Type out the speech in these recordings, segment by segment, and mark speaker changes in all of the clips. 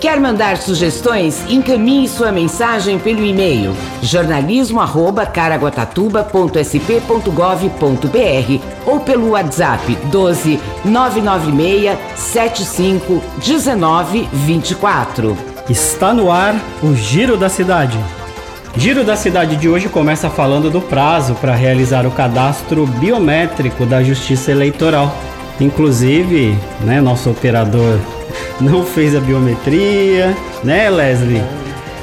Speaker 1: Quer mandar sugestões? Encaminhe sua mensagem pelo e-mail jornalismo@caraguatatuba.sp.gov.br ou pelo WhatsApp 12 996 75 19 24.
Speaker 2: Está no ar o Giro da Cidade. Giro da Cidade de hoje começa falando do prazo para realizar o cadastro biométrico da Justiça Eleitoral. Inclusive, né, nosso operador não fez a biometria, né, Leslie?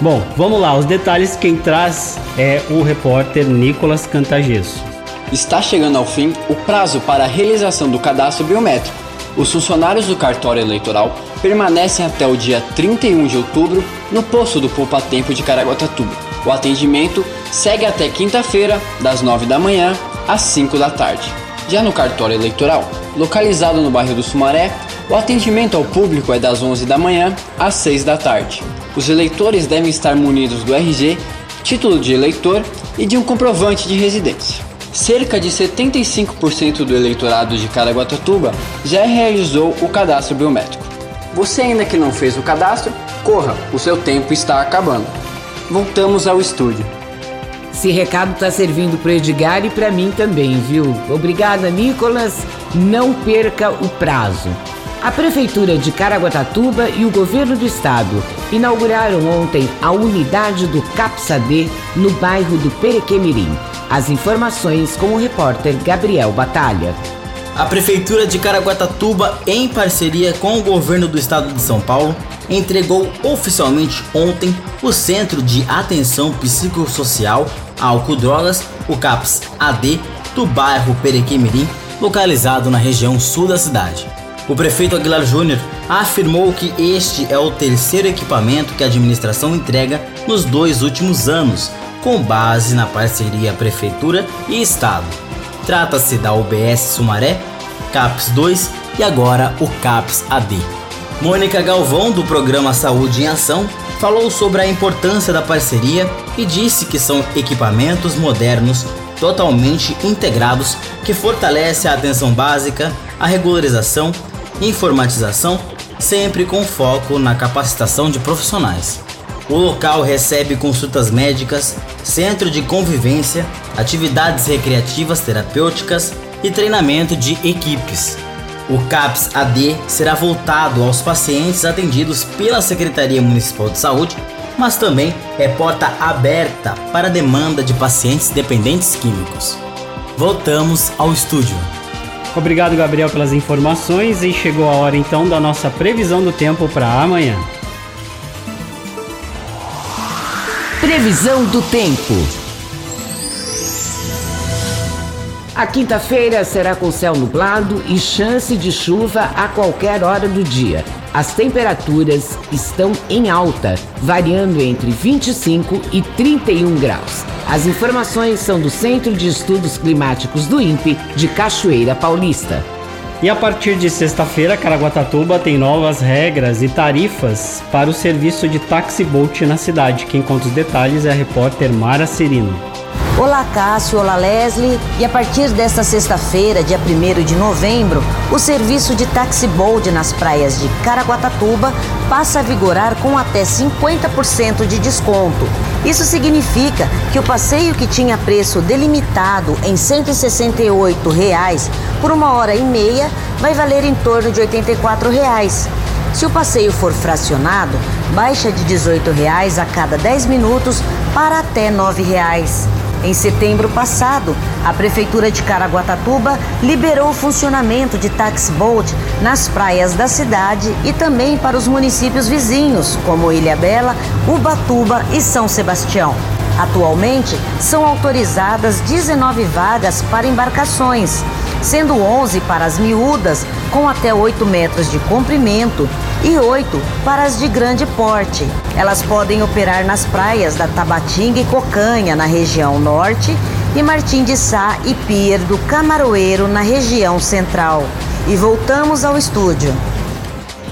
Speaker 2: Bom, vamos lá, os detalhes quem traz é o repórter Nicolas Cantagesso.
Speaker 3: Está chegando ao fim o prazo para a realização do cadastro biométrico. Os funcionários do cartório eleitoral permanecem até o dia 31 de outubro no posto do Poupa Tempo de Caraguatatuba. O atendimento segue até quinta-feira, das 9 da manhã às 5 da tarde. Já no cartório eleitoral, localizado no bairro do Sumaré, o atendimento ao público é das 11 da manhã às 6 da tarde. Os eleitores devem estar munidos do RG, título de eleitor e de um comprovante de residência. Cerca de 75% do eleitorado de Caraguatatuba já realizou o cadastro biométrico. Você ainda que não fez o cadastro, corra, o seu tempo está acabando. Voltamos ao estúdio.
Speaker 1: Esse recado tá servindo pro Edgar e para mim também, viu? Obrigada, Nicolas. Não perca o prazo. A Prefeitura de Caraguatatuba e o Governo do Estado inauguraram ontem a unidade do CAPSAD no bairro do Perequemirim. As informações com o repórter Gabriel Batalha.
Speaker 4: A Prefeitura de Caraguatatuba, em parceria com o Governo do Estado de São Paulo, entregou oficialmente ontem o Centro de Atenção Psicossocial Álcool Drogas, o CAPS AD, do bairro Perequemirim, localizado na região sul da cidade. O prefeito Aguilar Júnior afirmou que este é o terceiro equipamento que a administração entrega nos dois últimos anos, com base na parceria Prefeitura e Estado. Trata-se da UBS Sumaré, CAPS 2 e agora o CAPS AD. Mônica Galvão, do programa Saúde em Ação, falou sobre a importância da parceria e disse que são equipamentos modernos totalmente integrados que fortalece a atenção básica, a regularização informatização, sempre com foco na capacitação de profissionais. O local recebe consultas médicas, centro de convivência, atividades recreativas terapêuticas e treinamento de equipes. O CAPS AD será voltado aos pacientes atendidos pela Secretaria Municipal de Saúde, mas também é porta aberta para a demanda de pacientes dependentes químicos. Voltamos ao estúdio.
Speaker 2: Obrigado, Gabriel, pelas informações e chegou a hora então da nossa previsão do tempo para amanhã.
Speaker 1: Previsão do tempo. A quinta-feira será com céu nublado e chance de chuva a qualquer hora do dia. As temperaturas estão em alta, variando entre 25 e 31 graus. As informações são do Centro de Estudos Climáticos do INPE de Cachoeira Paulista.
Speaker 2: E a partir de sexta-feira, Caraguatatuba tem novas regras e tarifas para o serviço de taxi boat na cidade. Quem conta os detalhes é a repórter Mara Serino.
Speaker 5: Olá Cássio, olá Leslie. E a partir desta sexta-feira, dia 1 de novembro, o serviço de taxi boat nas praias de Caraguatatuba passa a vigorar com até 50% de desconto. Isso significa que o passeio que tinha preço delimitado em 168 reais por uma hora e meia vai valer em torno de 84 reais. Se o passeio for fracionado, baixa de 18 reais a cada 10 minutos para até 9 reais. Em setembro passado, a Prefeitura de Caraguatatuba liberou o funcionamento de taxi boat nas praias da cidade e também para os municípios vizinhos, como Ilha Bela, Ubatuba e São Sebastião. Atualmente, são autorizadas 19 vagas para embarcações, sendo 11 para as miúdas, com até 8 metros de comprimento, e 8 para as de grande porte. Elas podem operar nas praias da Tabatinga e Cocanha, na região norte, e Martim de Sá e Pier do Camaroeiro, na região central. E voltamos ao estúdio.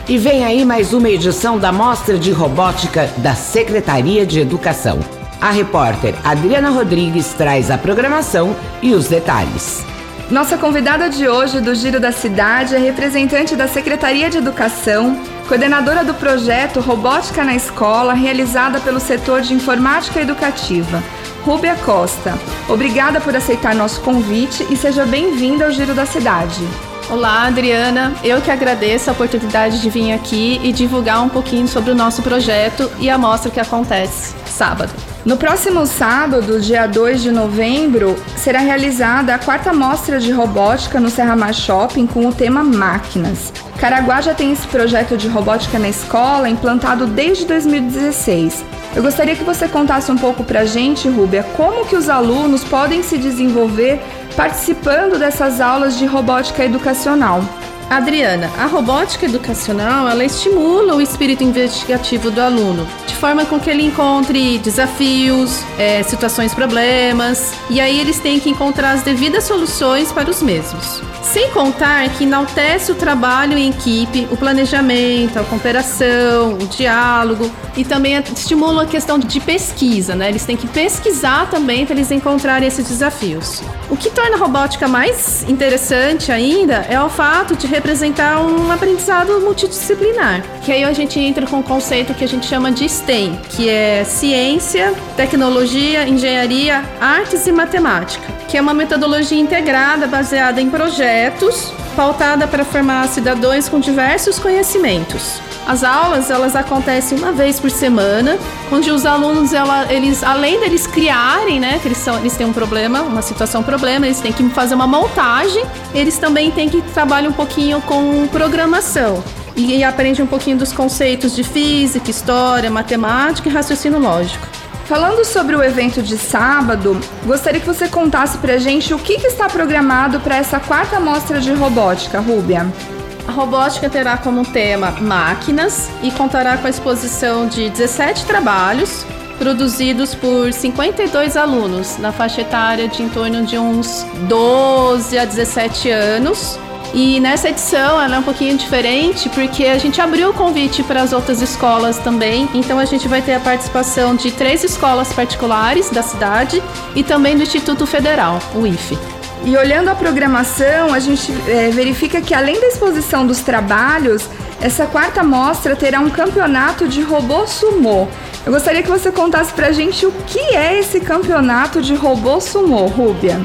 Speaker 1: E vem aí mais uma edição da Mostra de Robótica da Secretaria de Educação. A repórter Adriana Rodrigues traz a programação e os detalhes.
Speaker 6: Nossa convidada de hoje do Giro da Cidade é representante da Secretaria de Educação, coordenadora do projeto Robótica na Escola, realizada pelo setor de Informática Educativa. Rúbia Costa, obrigada por aceitar nosso convite e seja bem-vinda ao Giro da Cidade.
Speaker 7: Olá, Adriana. Eu que agradeço a oportunidade de vir aqui e divulgar um pouquinho sobre o nosso projeto e a mostra que acontece sábado.
Speaker 6: No próximo sábado, dia 2 de novembro, será realizada a quarta mostra de robótica no Serra Mar Shopping com o tema Máquinas. Caraguá já tem esse projeto de robótica na escola implantado desde 2016. Eu gostaria que você contasse um pouco pra gente, Rúbia, como que os alunos podem se desenvolver participando dessas aulas de robótica educacional.
Speaker 7: Adriana, a robótica educacional ela estimula o espírito investigativo do aluno, de forma com que ele encontre desafios, é, situações, problemas, e aí eles têm que encontrar as devidas soluções para os mesmos. Sem contar que enaltece o trabalho em equipe, o planejamento, a cooperação, o diálogo e também estimula a questão de pesquisa, né? Eles têm que pesquisar também para eles encontrarem esses desafios. O que torna a robótica mais interessante ainda é o fato de representar um aprendizado multidisciplinar. Que aí a gente entra com o um conceito que a gente chama de STEM, que é ciência, tecnologia, engenharia, artes e matemática, que é uma metodologia integrada baseada em projetos pautada para formar cidadãos com diversos conhecimentos. As aulas elas acontecem uma vez por semana, onde os alunos ela, eles além deles criarem, né, que eles, são, eles têm um problema, uma situação problema, eles têm que fazer uma montagem, eles também têm que trabalhar um pouquinho com programação e, e aprende um pouquinho dos conceitos de física, história, matemática e raciocínio lógico.
Speaker 6: Falando sobre o evento de sábado, gostaria que você contasse pra gente o que, que está programado para essa quarta mostra de robótica, Rúbia.
Speaker 7: A robótica terá como tema máquinas e contará com a exposição de 17 trabalhos produzidos por 52 alunos na faixa etária de em torno de uns 12 a 17 anos e nessa edição ela é um pouquinho diferente porque a gente abriu o convite para as outras escolas também. Então a gente vai ter a participação de três escolas particulares da cidade e também do Instituto Federal, o IFE.
Speaker 6: E olhando a programação, a gente é, verifica que além da exposição dos trabalhos, essa quarta mostra terá um campeonato de robô sumô. Eu gostaria que você contasse pra gente o que é esse campeonato de robô sumô, Rúbia.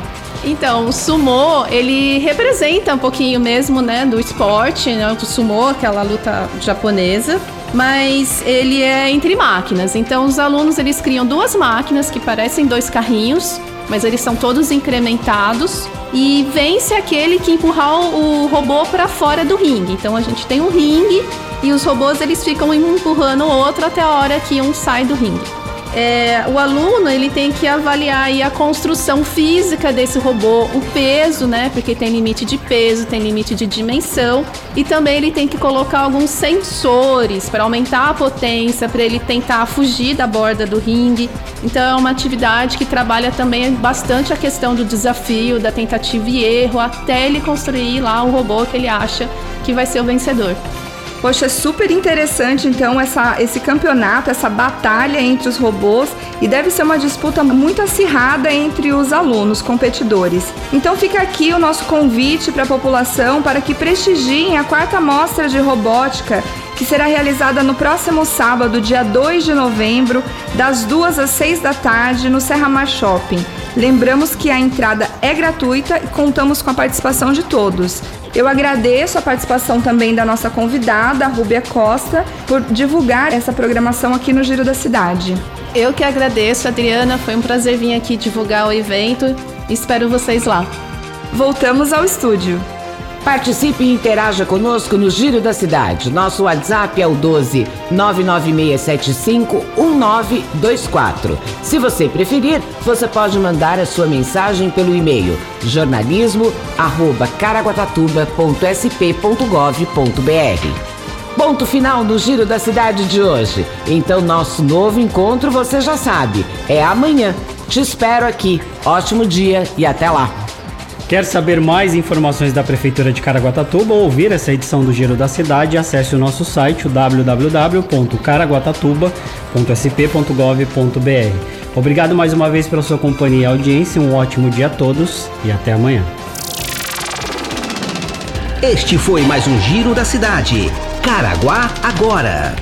Speaker 7: Então, o sumô, ele representa um pouquinho mesmo, né, do esporte, né, o sumô, aquela luta japonesa, mas ele é entre máquinas. Então, os alunos, eles criam duas máquinas que parecem dois carrinhos, mas eles são todos incrementados e vence aquele que empurrar o robô para fora do ringue. Então, a gente tem um ringue e os robôs, eles ficam empurrando o outro até a hora que um sai do ringue é, o aluno ele tem que avaliar a construção física desse robô, o peso, né? Porque tem limite de peso, tem limite de dimensão e também ele tem que colocar alguns sensores para aumentar a potência, para ele tentar fugir da borda do ringue. Então é uma atividade que trabalha também bastante a questão do desafio, da tentativa e erro, até ele construir lá o robô que ele acha que vai ser o vencedor.
Speaker 6: Poxa, é super interessante então essa, esse campeonato, essa batalha entre os robôs e deve ser uma disputa muito acirrada entre os alunos competidores. Então fica aqui o nosso convite para a população para que prestigiem a quarta mostra de robótica que será realizada no próximo sábado, dia 2 de novembro, das 2 às 6 da tarde, no Serra Mar Shopping. Lembramos que a entrada é gratuita e contamos com a participação de todos. Eu agradeço a participação também da nossa convidada, Rúbia Costa, por divulgar essa programação aqui no Giro da Cidade.
Speaker 7: Eu que agradeço, Adriana. Foi um prazer vir aqui divulgar o evento. Espero vocês lá.
Speaker 6: Voltamos ao estúdio.
Speaker 1: Participe e interaja conosco no Giro da Cidade. Nosso WhatsApp é o 12 99675 1924. Se você preferir, você pode mandar a sua mensagem pelo e-mail jornalismo@caraguatatuba.sp.gov.br. Ponto final no Giro da Cidade de hoje. Então, nosso novo encontro, você já sabe, é amanhã Te espero aqui. Ótimo dia e até lá.
Speaker 2: Quer saber mais informações da Prefeitura de Caraguatatuba ou ouvir essa edição do Giro da Cidade? Acesse o nosso site www.caraguatatuba.sp.gov.br. Obrigado mais uma vez pela sua companhia e audiência, um ótimo dia a todos e até amanhã.
Speaker 8: Este foi mais um Giro da Cidade. Caraguá agora.